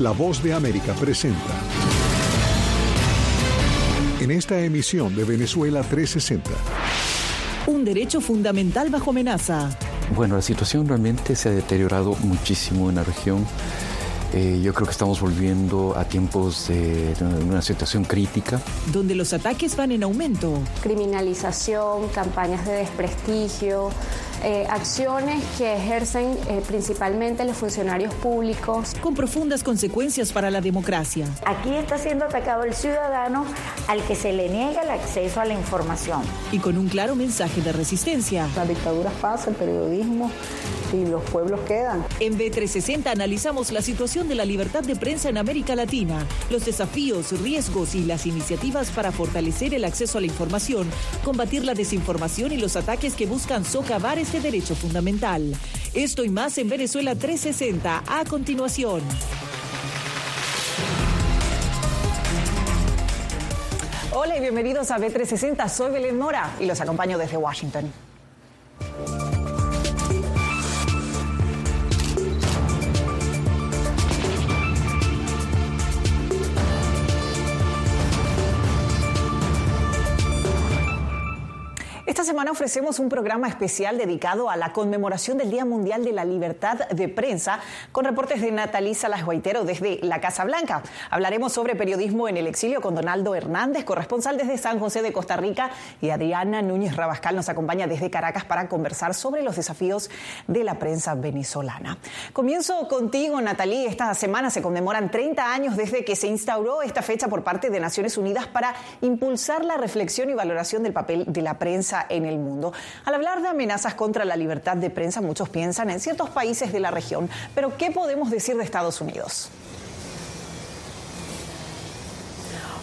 La Voz de América presenta. En esta emisión de Venezuela 360. Un derecho fundamental bajo amenaza. Bueno, la situación realmente se ha deteriorado muchísimo en la región. Eh, yo creo que estamos volviendo a tiempos de, de una situación crítica. Donde los ataques van en aumento. Criminalización, campañas de desprestigio, eh, acciones que ejercen eh, principalmente los funcionarios públicos. Con profundas consecuencias para la democracia. Aquí está siendo atacado el ciudadano al que se le niega el acceso a la información. Y con un claro mensaje de resistencia. La dictadura pasa, el periodismo y los pueblos quedan. En B360 analizamos la situación de la libertad de prensa en América Latina, los desafíos, riesgos y las iniciativas para fortalecer el acceso a la información, combatir la desinformación y los ataques que buscan socavar este derecho fundamental. Esto y más en Venezuela 360 a continuación. Hola y bienvenidos a B360. Soy Belén Mora y los acompaño desde Washington. Ofrecemos un programa especial dedicado a la conmemoración del Día Mundial de la Libertad de Prensa con reportes de Natalí Salas Guaitero desde la Casa Blanca. Hablaremos sobre periodismo en el exilio con Donaldo Hernández, corresponsal desde San José de Costa Rica, y Adriana Núñez Rabascal nos acompaña desde Caracas para conversar sobre los desafíos de la prensa venezolana. Comienzo contigo, Natalí. Esta semana se conmemoran 30 años desde que se instauró esta fecha por parte de Naciones Unidas para impulsar la reflexión y valoración del papel de la prensa en el mundo. Al hablar de amenazas contra la libertad de prensa, muchos piensan en ciertos países de la región, pero ¿qué podemos decir de Estados Unidos?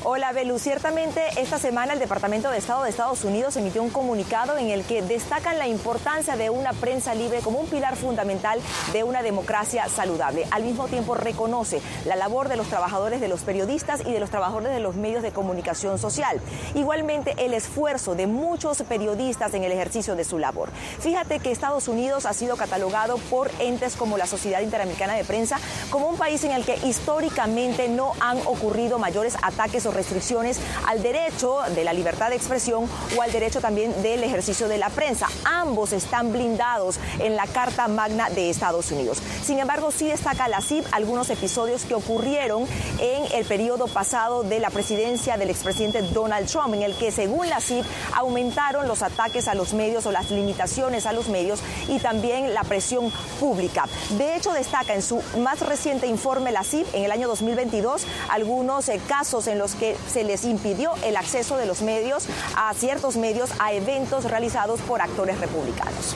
Hola, Belu. Ciertamente, esta semana el Departamento de Estado de Estados Unidos emitió un comunicado en el que destacan la importancia de una prensa libre como un pilar fundamental de una democracia saludable. Al mismo tiempo, reconoce la labor de los trabajadores, de los periodistas y de los trabajadores de los medios de comunicación social. Igualmente, el esfuerzo de muchos periodistas en el ejercicio de su labor. Fíjate que Estados Unidos ha sido catalogado por entes como la Sociedad Interamericana de Prensa como un país en el que históricamente no han ocurrido mayores ataques o restricciones al derecho de la libertad de expresión o al derecho también del ejercicio de la prensa. Ambos están blindados en la Carta Magna de Estados Unidos. Sin embargo, sí destaca la CIP algunos episodios que ocurrieron en el periodo pasado de la presidencia del expresidente Donald Trump, en el que según la CIP aumentaron los ataques a los medios o las limitaciones a los medios y también la presión pública. De hecho, destaca en su más reciente informe la CIP en el año 2022 algunos eh, casos en los que se les impidió el acceso de los medios a ciertos medios a eventos realizados por actores republicanos.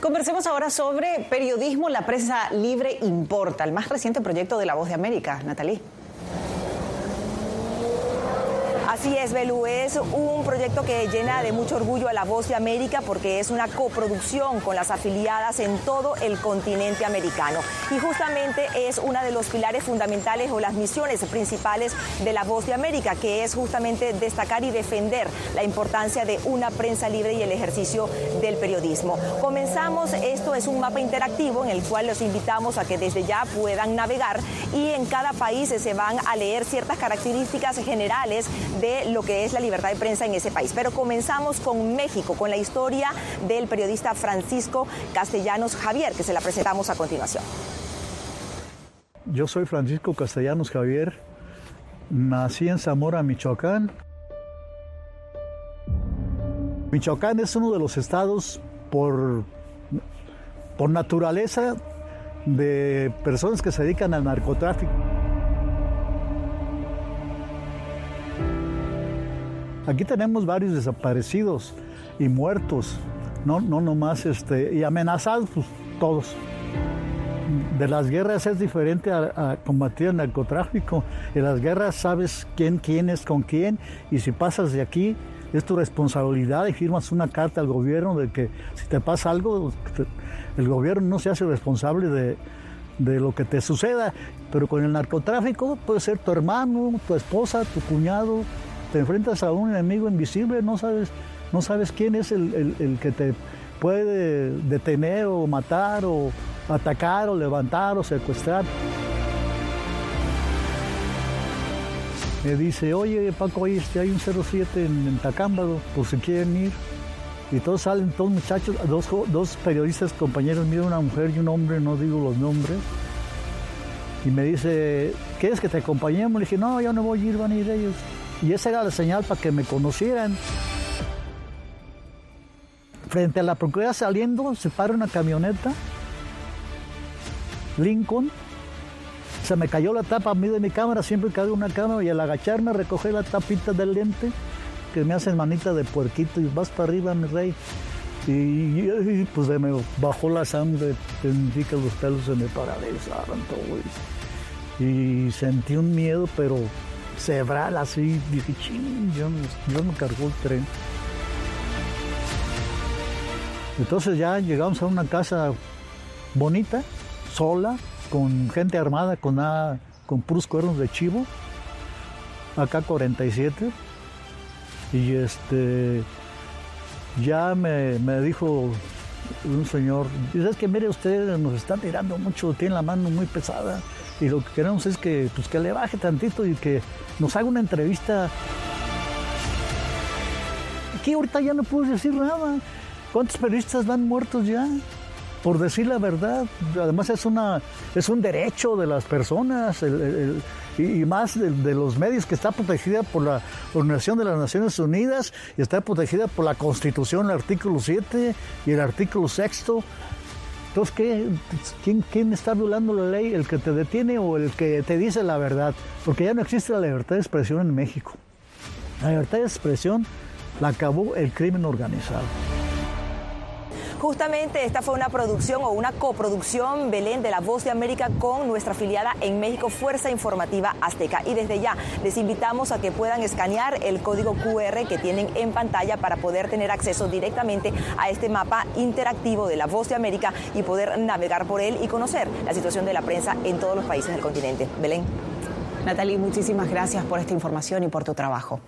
Conversemos ahora sobre periodismo, la prensa libre importa, el más reciente proyecto de La Voz de América. Natalie. Así es, Belú, es un proyecto que llena de mucho orgullo a la Voz de América porque es una coproducción con las afiliadas en todo el continente americano. Y justamente es una de los pilares fundamentales o las misiones principales de la Voz de América, que es justamente destacar y defender la importancia de una prensa libre y el ejercicio del periodismo. Comenzamos, esto es un mapa interactivo en el cual los invitamos a que desde ya puedan navegar y en cada país se van a leer ciertas características generales de lo que es la libertad de prensa en ese país. Pero comenzamos con México, con la historia del periodista Francisco Castellanos Javier, que se la presentamos a continuación. Yo soy Francisco Castellanos Javier, nací en Zamora, Michoacán. Michoacán es uno de los estados por, por naturaleza de personas que se dedican al narcotráfico. Aquí tenemos varios desaparecidos y muertos, no, no nomás este, y amenazados, pues todos. De las guerras es diferente a, a, combatir el narcotráfico. En las guerras sabes quién, quién es con quién y si pasas de aquí es tu responsabilidad y firmas una carta al gobierno de que si te pasa algo, el gobierno no se hace responsable de, de lo que te suceda. Pero con el narcotráfico puede ser tu hermano, tu esposa, tu cuñado, te enfrentas a un enemigo invisible, no sabes, no sabes quién es el, el, que te puede detener o matar o atacar o levantar o secuestrar. me dice, oye Paco, ahí este, hay un 07 en, en Tacámbaro, por si quieren ir. Y todos salen, todos muchachos, dos, dos periodistas compañeros míos, una mujer y un hombre, no digo los nombres. Y me dice, ¿quieres que te acompañemos? Le dije, no, yo no voy a ir, van a ir ellos. Y esa era la señal para que me conocieran. Frente a la propiedad saliendo, se para una camioneta, Lincoln, se me cayó la tapa a mí de mi cámara, siempre cae una cámara y al agacharme recogí la tapita del lente que me hacen manita de puerquito y vas para arriba, mi rey. Y, pues me bajó la sangre, sentí que los pelos se me paralizaron todo. Y sentí un miedo, pero cebral así. Dije, ching, yo, yo me cargó el tren. Entonces ya llegamos a una casa bonita, sola, con gente armada, con, nada, con puros cuernos de chivo, acá 47. Y este, ya me, me dijo un señor, dice, es que mire usted, nos está tirando mucho, tiene la mano muy pesada y lo que queremos es que, pues, que le baje tantito y que nos haga una entrevista. Aquí ahorita ya no puedo decir nada. ¿Cuántos periodistas van muertos ya? Por decir la verdad. Además es, una, es un derecho de las personas y, más de, de, los medios que está protegida por la Organización de las Naciones Unidas y está protegida por la Constitución, el artículo 7 y el artículo 6. Entonces, ¿qué? ¿Quién, ¿quién está violando la ley? ¿El que te detiene o el que te dice la verdad? Porque ya no existe la libertad de expresión en México. La libertad de expresión la acabó el crimen organizado. Justamente esta fue una producción o una coproducción, Belén, de La Voz de América con nuestra afiliada en México, Fuerza Informativa Azteca. Y desde ya les invitamos a que puedan escanear el código QR que tienen en pantalla para poder tener acceso directamente a este mapa interactivo de La Voz de América y poder navegar por él y conocer la situación de la prensa en todos los países del continente. Belén. Natalie, muchísimas gracias por esta información y por tu trabajo.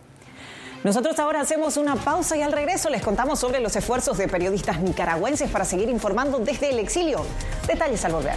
Nosotros ahora hacemos una pausa y al regreso les contamos sobre los esfuerzos de periodistas nicaragüenses para seguir informando desde el exilio. Detalles al volver.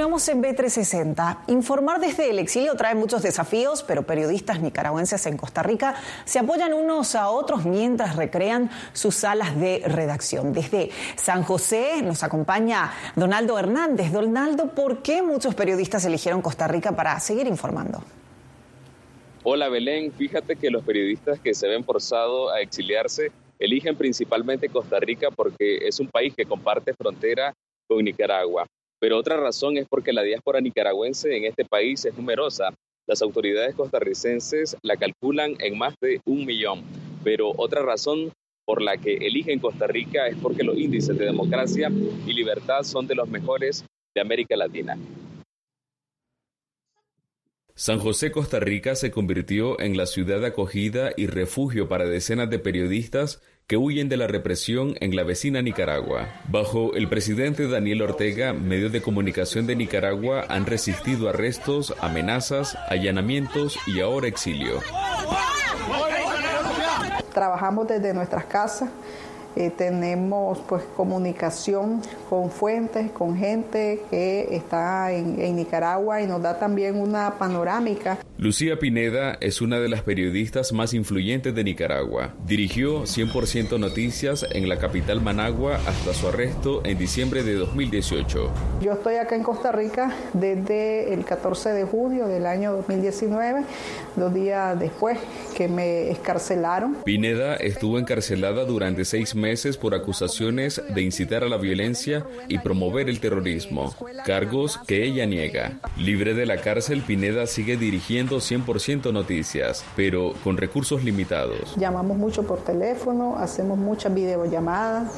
Continuamos en B360. Informar desde el exilio trae muchos desafíos, pero periodistas nicaragüenses en Costa Rica se apoyan unos a otros mientras recrean sus salas de redacción. Desde San José nos acompaña Donaldo Hernández. Donaldo, ¿por qué muchos periodistas eligieron Costa Rica para seguir informando? Hola Belén, fíjate que los periodistas que se ven forzados a exiliarse eligen principalmente Costa Rica porque es un país que comparte frontera con Nicaragua. Pero otra razón es porque la diáspora nicaragüense en este país es numerosa. Las autoridades costarricenses la calculan en más de un millón. Pero otra razón por la que eligen Costa Rica es porque los índices de democracia y libertad son de los mejores de América Latina. San José, Costa Rica se convirtió en la ciudad de acogida y refugio para decenas de periodistas que huyen de la represión en la vecina Nicaragua. Bajo el presidente Daniel Ortega, medios de comunicación de Nicaragua han resistido arrestos, amenazas, allanamientos y ahora exilio. Trabajamos desde nuestras casas eh, tenemos pues comunicación con fuentes, con gente que está en, en, Nicaragua y nos da también una panorámica. Lucía Pineda es una de las periodistas más influyentes de Nicaragua. Dirigió 100% Noticias en la capital Managua hasta su arresto en diciembre de 2018. Yo estoy acá en Costa Rica desde el 14 de junio del año 2019, dos días después que me escarcelaron. Pineda estuvo encarcelada durante seis meses por acusaciones de incitar a la violencia y promover el terrorismo, cargos que ella niega. Libre de la cárcel, Pineda sigue dirigiendo 100% noticias, pero con recursos limitados. Llamamos mucho por teléfono, hacemos muchas videollamadas.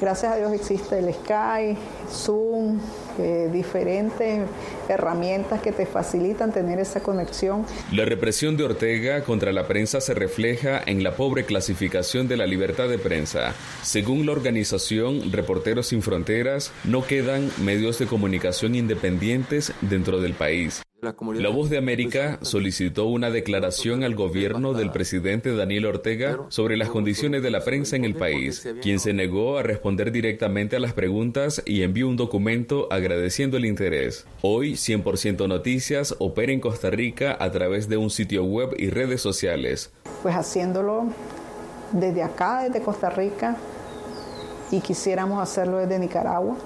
Gracias a Dios existe el Skype, Zoom, diferentes herramientas que te facilitan tener esa conexión. La represión de Ortega contra la prensa se refleja en la pobre clasificación de la libertad de prensa. Según la organización Reporteros Sin Fronteras, no quedan medios de comunicación independientes dentro del país. La Voz de América solicitó una declaración al gobierno del presidente Daniel Ortega sobre las condiciones de la prensa en el país, quien se negó a responder directamente a las preguntas y envió un documento agradeciendo el interés. Hoy, 100% Noticias opera en Costa Rica a través de un sitio web y redes sociales. Pues haciéndolo desde acá, desde Costa Rica, y quisiéramos hacerlo desde Nicaragua.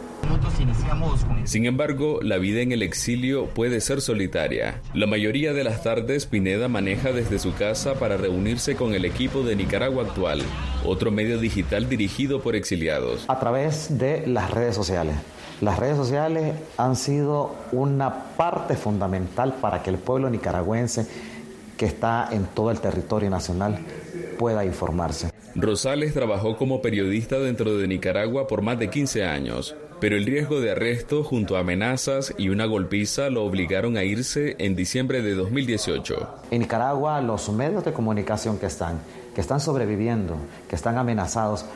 Sin embargo, la vida en el exilio puede ser solitaria. La mayoría de las tardes Pineda maneja desde su casa para reunirse con el equipo de Nicaragua Actual, otro medio digital dirigido por exiliados. A través de las redes sociales. Las redes sociales han sido una parte fundamental para que el pueblo nicaragüense que está en todo el territorio nacional pueda informarse. Rosales trabajó como periodista dentro de Nicaragua por más de 15 años, pero el riesgo de arresto junto a amenazas y una golpiza lo obligaron a irse en diciembre de 2018. En Nicaragua los medios de comunicación que están, que están sobreviviendo, que están amenazados,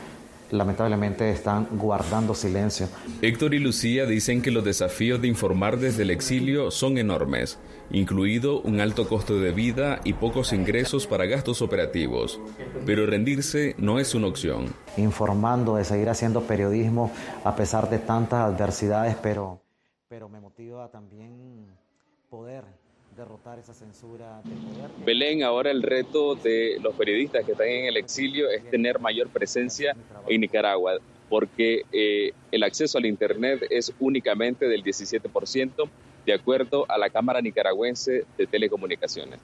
lamentablemente están guardando silencio. Héctor y Lucía dicen que los desafíos de informar desde el exilio son enormes, incluido un alto costo de vida y pocos ingresos para gastos operativos. Pero rendirse no es una opción. Informando, de seguir haciendo periodismo a pesar de tantas adversidades, pero, pero me motiva también poder derrotar esa censura de poder. Belén, ahora el reto de los periodistas que están en el exilio es tener mayor presencia en Nicaragua, porque eh, el acceso al Internet es únicamente del 17%, de acuerdo a la Cámara Nicaragüense de Telecomunicaciones.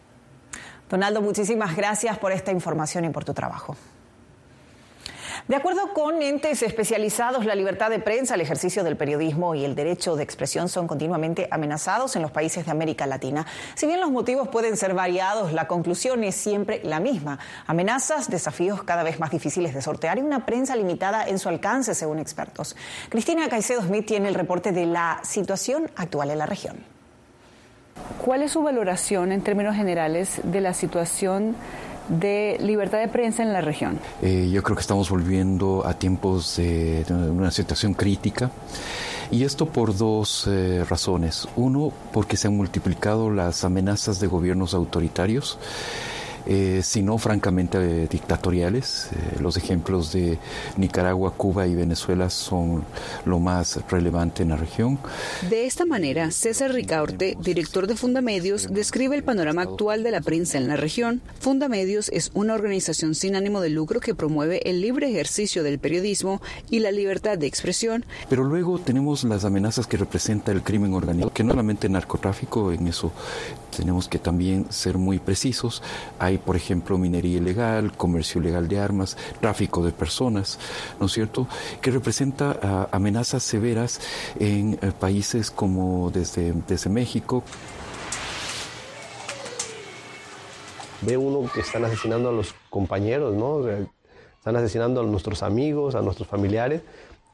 Donaldo, muchísimas gracias por esta información y por tu trabajo. De acuerdo con entes especializados, la libertad de prensa, el ejercicio del periodismo y el derecho de expresión son continuamente amenazados en los países de América Latina. Si bien los motivos pueden ser variados, la conclusión es siempre la misma. Amenazas, desafíos cada vez más difíciles de sortear y una prensa limitada en su alcance, según expertos. Cristina Caicedo Smith tiene el reporte de la situación actual en la región. ¿Cuál es su valoración en términos generales de la situación de libertad de prensa en la región? Eh, yo creo que estamos volviendo a tiempos de, una situación crítica. Y esto por dos eh, razones. Uno, porque se han multiplicado las amenazas de gobiernos autoritarios. Eh, sino francamente dictatoriales. los ejemplos de Nicaragua, Cuba y Venezuela son lo más relevante en la región. De esta manera, César Ricaurte, director de Fundamedios, describe el panorama actual de la prensa en la región. Fundamedios es una organización sin ánimo de lucro que promueve el libre ejercicio del periodismo y la libertad de expresión. Pero luego tenemos las amenazas que representa el crimen organizado, que no solamente narcotráfico, en eso tenemos que también ser muy precisos. Hay, por ejemplo, minería ilegal, comercio ilegal de armas, tráfico de personas, ¿no es cierto?, que representa ah, amenazas severas en eh, países como desde, desde México. Ve uno que están asesinando a los compañeros, ¿no? Están asesinando a nuestros amigos, a nuestros familiares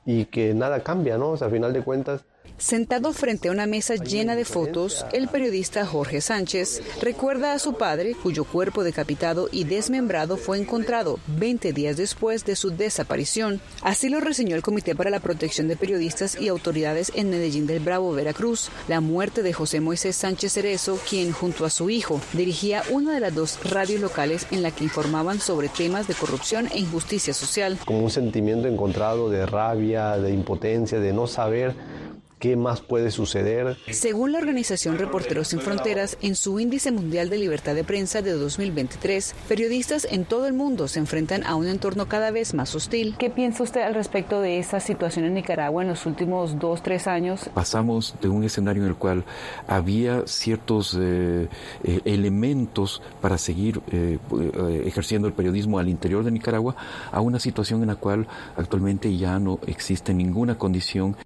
y que nada cambia, ¿no? O sea, a final de cuentas Sentado frente a una mesa llena de fotos, el periodista Jorge Sánchez recuerda a su padre, cuyo cuerpo decapitado y desmembrado fue encontrado 20 días después de su desaparición. Así lo reseñó el Comité para la Protección de Periodistas y Autoridades en Medellín del Bravo, Veracruz. La muerte de José Moisés Sánchez Cerezo, quien junto a su hijo dirigía una de las dos radios locales en la que informaban sobre temas de corrupción e injusticia social. Como un sentimiento encontrado de rabia, de impotencia, de no saber ¿Qué más puede suceder? Según la organización Reporteros Sin Fronteras, en su índice mundial de libertad de prensa de 2023, periodistas en todo el mundo se enfrentan a un entorno cada vez más hostil. ¿Qué piensa usted al respecto de esa situación en Nicaragua en los últimos dos, tres años? Pasamos de un escenario en el cual había ciertos eh, eh, elementos para seguir eh, ejerciendo el periodismo al interior de Nicaragua a una situación en la cual actualmente ya no existe ninguna condición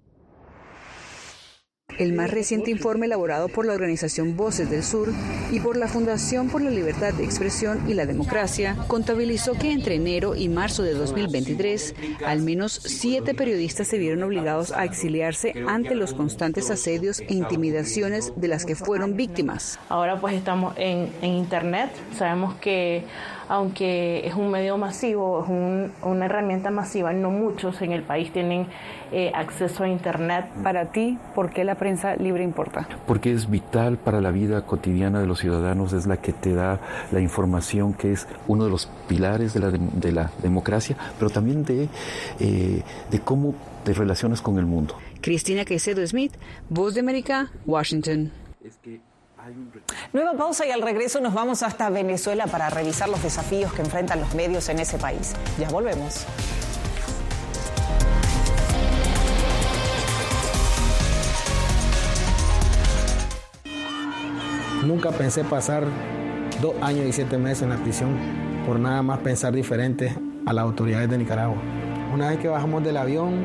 el más reciente informe elaborado por la organización Voces del Sur y por la Fundación por la Libertad de Expresión y la Democracia contabilizó que entre enero y marzo de 2023 al menos siete periodistas se vieron obligados a exiliarse ante los constantes asedios e intimidaciones de las que fueron víctimas. Ahora pues estamos en, en Internet, sabemos que aunque es un medio masivo, es una herramienta masiva, no muchos en el país tienen eh, acceso a Internet. Para ti, ¿por qué la prensa libre importa? Porque es vital para la vida cotidiana de los ciudadanos, es la que te da la información que es uno de los pilares de la, de la democracia, pero también de, eh, de cómo te relacionas con el mundo. Cristina Caicedo Smith, Voz de América, Washington. Nueva pausa y al regreso nos vamos hasta Venezuela para revisar los desafíos que enfrentan los medios en ese país. Ya volvemos. Nunca pensé pasar dos años y siete meses en la prisión por nada más pensar diferente a las autoridades de Nicaragua. Una vez que bajamos del avión,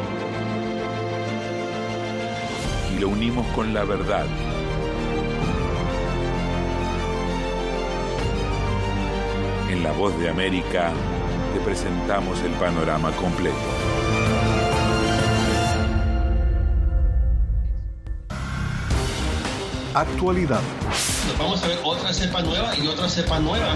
lo unimos con la verdad. En La Voz de América te presentamos el panorama completo. Actualidad. vamos a ver otra cepa nueva y otra cepa nueva.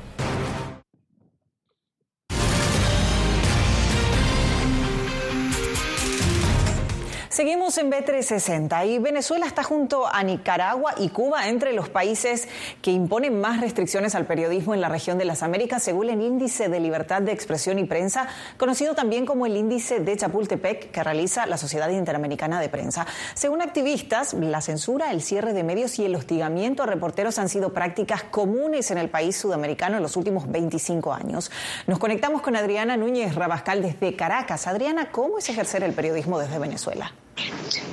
En B360 y Venezuela está junto a Nicaragua y Cuba entre los países que imponen más restricciones al periodismo en la región de las Américas según el índice de libertad de expresión y prensa, conocido también como el índice de Chapultepec que realiza la Sociedad Interamericana de Prensa. Según activistas, la censura, el cierre de medios y el hostigamiento a reporteros han sido prácticas comunes en el país sudamericano en los últimos 25 años. Nos conectamos con Adriana Núñez Rabascal desde Caracas. Adriana, ¿cómo es ejercer el periodismo desde Venezuela?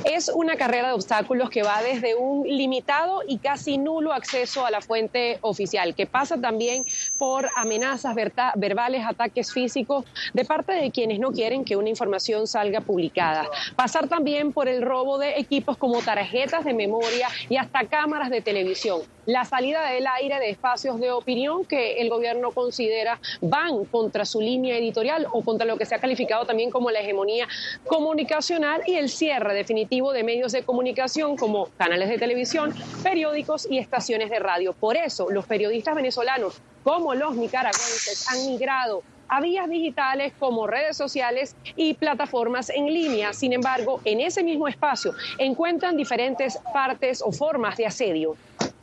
Es una carrera de obstáculos que va desde un limitado y casi nulo acceso a la fuente oficial, que pasa también por amenazas verbales, ataques físicos de parte de quienes no quieren que una información salga publicada. Pasar también por el robo de equipos como tarjetas de memoria y hasta cámaras de televisión. La salida del aire de espacios de opinión que el gobierno considera van contra su línea editorial o contra lo que se ha calificado también como la hegemonía comunicacional y el cierre definitivo de medios de comunicación como canales de televisión, periódicos y estaciones de radio. Por eso, los periodistas venezolanos, como los nicaragüenses, han migrado a vías digitales como redes sociales y plataformas en línea. Sin embargo, en ese mismo espacio encuentran diferentes partes o formas de asedio.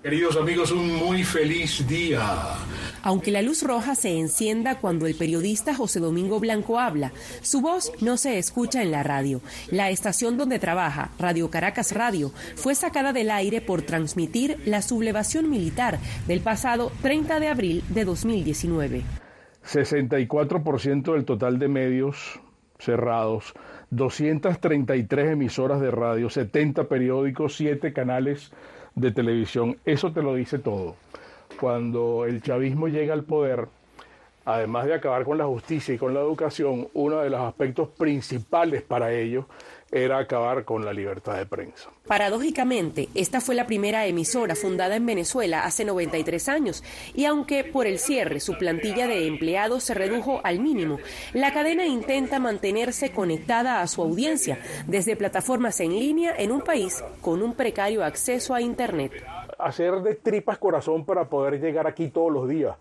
Queridos amigos, un muy feliz día. Aunque la luz roja se encienda cuando el periodista José Domingo Blanco habla, su voz no se escucha en la radio. La estación donde trabaja, Radio Caracas Radio, fue sacada del aire por transmitir la sublevación militar del pasado 30 de abril de 2019. 64% del total de medios cerrados, 233 emisoras de radio, 70 periódicos, 7 canales de televisión. Eso te lo dice todo. Cuando el chavismo llega al poder, además de acabar con la justicia y con la educación, uno de los aspectos principales para ellos era acabar con la libertad de prensa. Paradójicamente, esta fue la primera emisora fundada en Venezuela hace 93 años y aunque por el cierre su plantilla de empleados se redujo al mínimo, la cadena intenta mantenerse conectada a su audiencia desde plataformas en línea en un país con un precario acceso a Internet. Hacer de tripas corazón para poder llegar aquí todos los días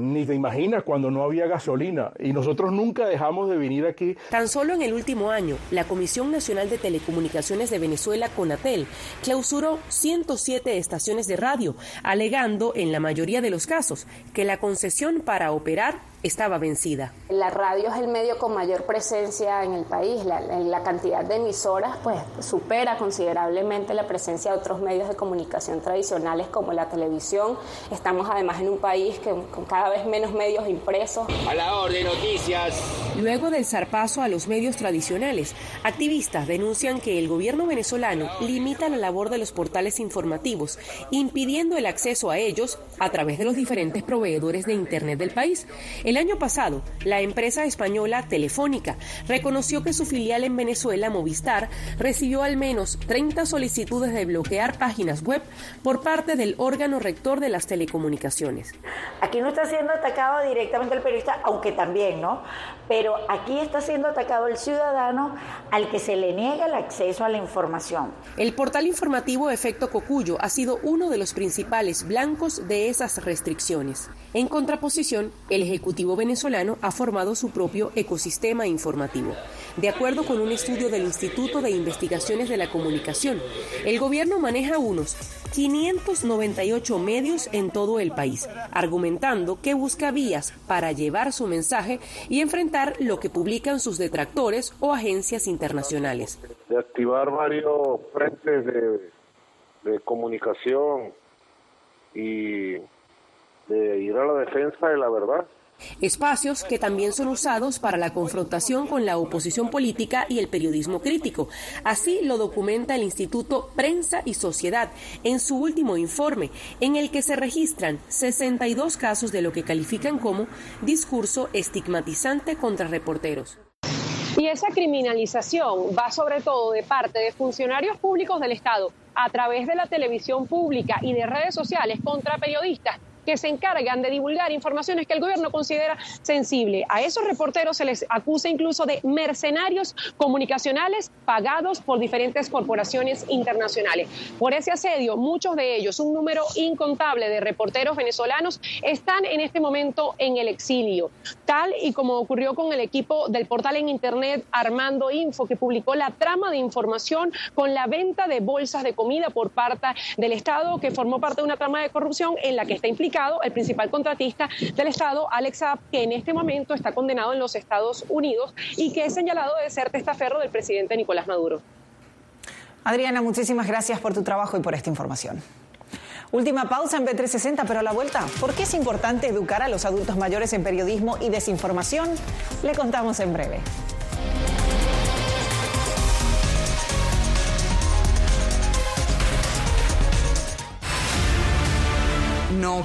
ni te imaginas cuando no había gasolina y nosotros nunca dejamos de venir aquí. Tan solo en el último año, la Comisión Nacional de Telecomunicaciones de Venezuela, CONATEL, clausuró 107 estaciones de radio, alegando en la mayoría de los casos que la concesión para operar estaba vencida. La radio es el medio con mayor presencia en el país. La, la, cantidad de emisoras pues supera considerablemente la presencia de otros medios de comunicación tradicionales como la televisión. Estamos además en un país que, con cada vez menos medios impresos. A la orden, noticias. Luego del zarpazo a los medios tradicionales, activistas denuncian que el gobierno venezolano limita la labor de los portales informativos, impidiendo el acceso a ellos a través de los diferentes proveedores de Internet del país. El año pasado, la empresa española Telefónica reconoció que su filial en Venezuela, Movistar, recibió al menos 30 solicitudes de bloquear páginas web por parte del órgano rector de las telecomunicaciones. Aquí no está siendo atacado directamente el periodista, aunque también, ¿no? Pero aquí está siendo atacado el ciudadano al que se le niega el acceso a la información. El portal informativo Efecto Cocuyo ha sido uno de los principales blancos de esas restricciones. En contraposición, el Ejecutivo venezolano ha formado su propio ecosistema informativo. De acuerdo con un estudio del Instituto de Investigaciones de la Comunicación, el gobierno maneja unos 598 medios en todo el país, argumentando que busca vías para llevar su mensaje y enfrentar lo que publican sus detractores o agencias internacionales. De activar varios frentes de, de comunicación y de ir a la defensa de la verdad. Espacios que también son usados para la confrontación con la oposición política y el periodismo crítico. Así lo documenta el Instituto Prensa y Sociedad en su último informe, en el que se registran 62 casos de lo que califican como discurso estigmatizante contra reporteros. Y esa criminalización va sobre todo de parte de funcionarios públicos del Estado a través de la televisión pública y de redes sociales contra periodistas que se encargan de divulgar informaciones que el gobierno considera sensible. A esos reporteros se les acusa incluso de mercenarios comunicacionales pagados por diferentes corporaciones internacionales. Por ese asedio, muchos de ellos, un número incontable de reporteros venezolanos, están en este momento en el exilio, tal y como ocurrió con el equipo del portal en Internet Armando Info, que publicó la trama de información con la venta de bolsas de comida por parte del Estado, que formó parte de una trama de corrupción en la que está el principal contratista del Estado, Alex Saab, que en este momento está condenado en los Estados Unidos y que es señalado de ser testaferro del presidente Nicolás Maduro. Adriana, muchísimas gracias por tu trabajo y por esta información. Última pausa en B360, pero a la vuelta, ¿por qué es importante educar a los adultos mayores en periodismo y desinformación? Le contamos en breve. no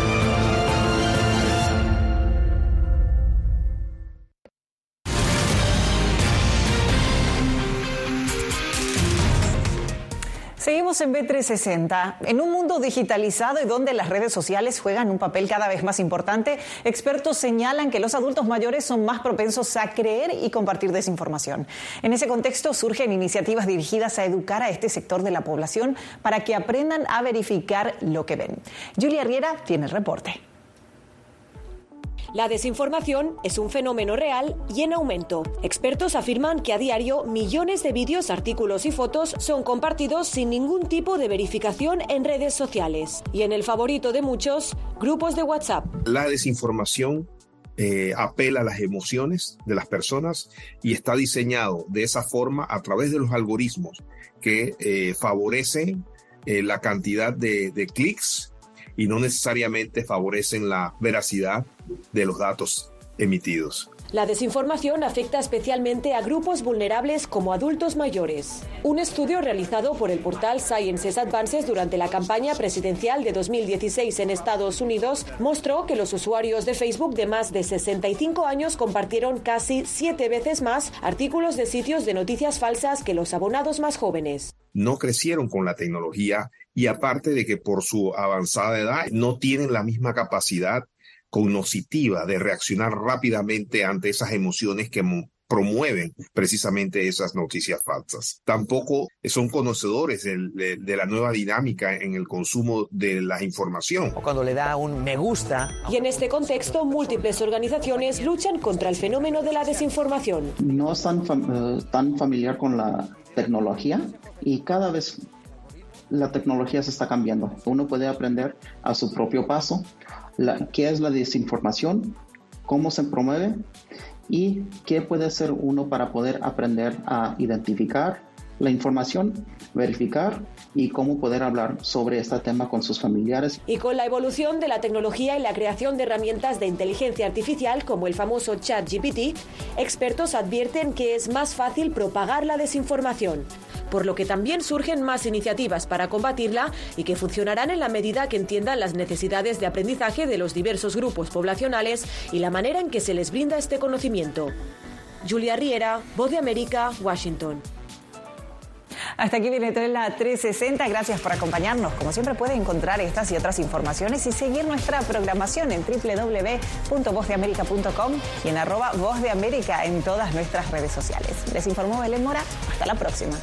Seguimos en B360. En un mundo digitalizado y donde las redes sociales juegan un papel cada vez más importante, expertos señalan que los adultos mayores son más propensos a creer y compartir desinformación. En ese contexto surgen iniciativas dirigidas a educar a este sector de la población para que aprendan a verificar lo que ven. Julia Riera tiene el reporte. La desinformación es un fenómeno real y en aumento. Expertos afirman que a diario millones de vídeos, artículos y fotos son compartidos sin ningún tipo de verificación en redes sociales. Y en el favorito de muchos, grupos de WhatsApp. La desinformación eh, apela a las emociones de las personas y está diseñado de esa forma a través de los algoritmos que eh, favorecen eh, la cantidad de, de clics y no necesariamente favorecen la veracidad de los datos emitidos. La desinformación afecta especialmente a grupos vulnerables como adultos mayores. Un estudio realizado por el portal Sciences Advances durante la campaña presidencial de 2016 en Estados Unidos mostró que los usuarios de Facebook de más de 65 años compartieron casi siete veces más artículos de sitios de noticias falsas que los abonados más jóvenes. No crecieron con la tecnología y aparte de que por su avanzada edad no tienen la misma capacidad cognoscitiva de reaccionar rápidamente ante esas emociones que promueven precisamente esas noticias falsas. Tampoco son conocedores de, de, la nueva dinámica en el consumo de la información. O cuando le da un me gusta. Y en este contexto, múltiples organizaciones luchan contra el fenómeno de la desinformación. No están fam tan familiar con la tecnología y cada vez la tecnología se está cambiando. Uno puede aprender a su propio paso la, qué es la desinformación, cómo se promueve y qué puede hacer uno para poder aprender a identificar la información, verificar y cómo poder hablar sobre este tema con sus familiares. Y con la evolución de la tecnología y la creación de herramientas de inteligencia artificial como el famoso ChatGPT, expertos advierten que es más fácil propagar la desinformación por lo que también surgen más iniciativas para combatirla y que funcionarán en la medida que entiendan las necesidades de aprendizaje de los diversos grupos poblacionales y la manera en que se les brinda este conocimiento. Julia Riera, Voz de América, Washington. Hasta aquí viene la 360. Gracias por acompañarnos. Como siempre puede encontrar estas y otras informaciones y seguir nuestra programación en www.vozdeamerica.com y en arroba Voz de América en todas nuestras redes sociales. Les informó Belén Mora. Hasta la próxima.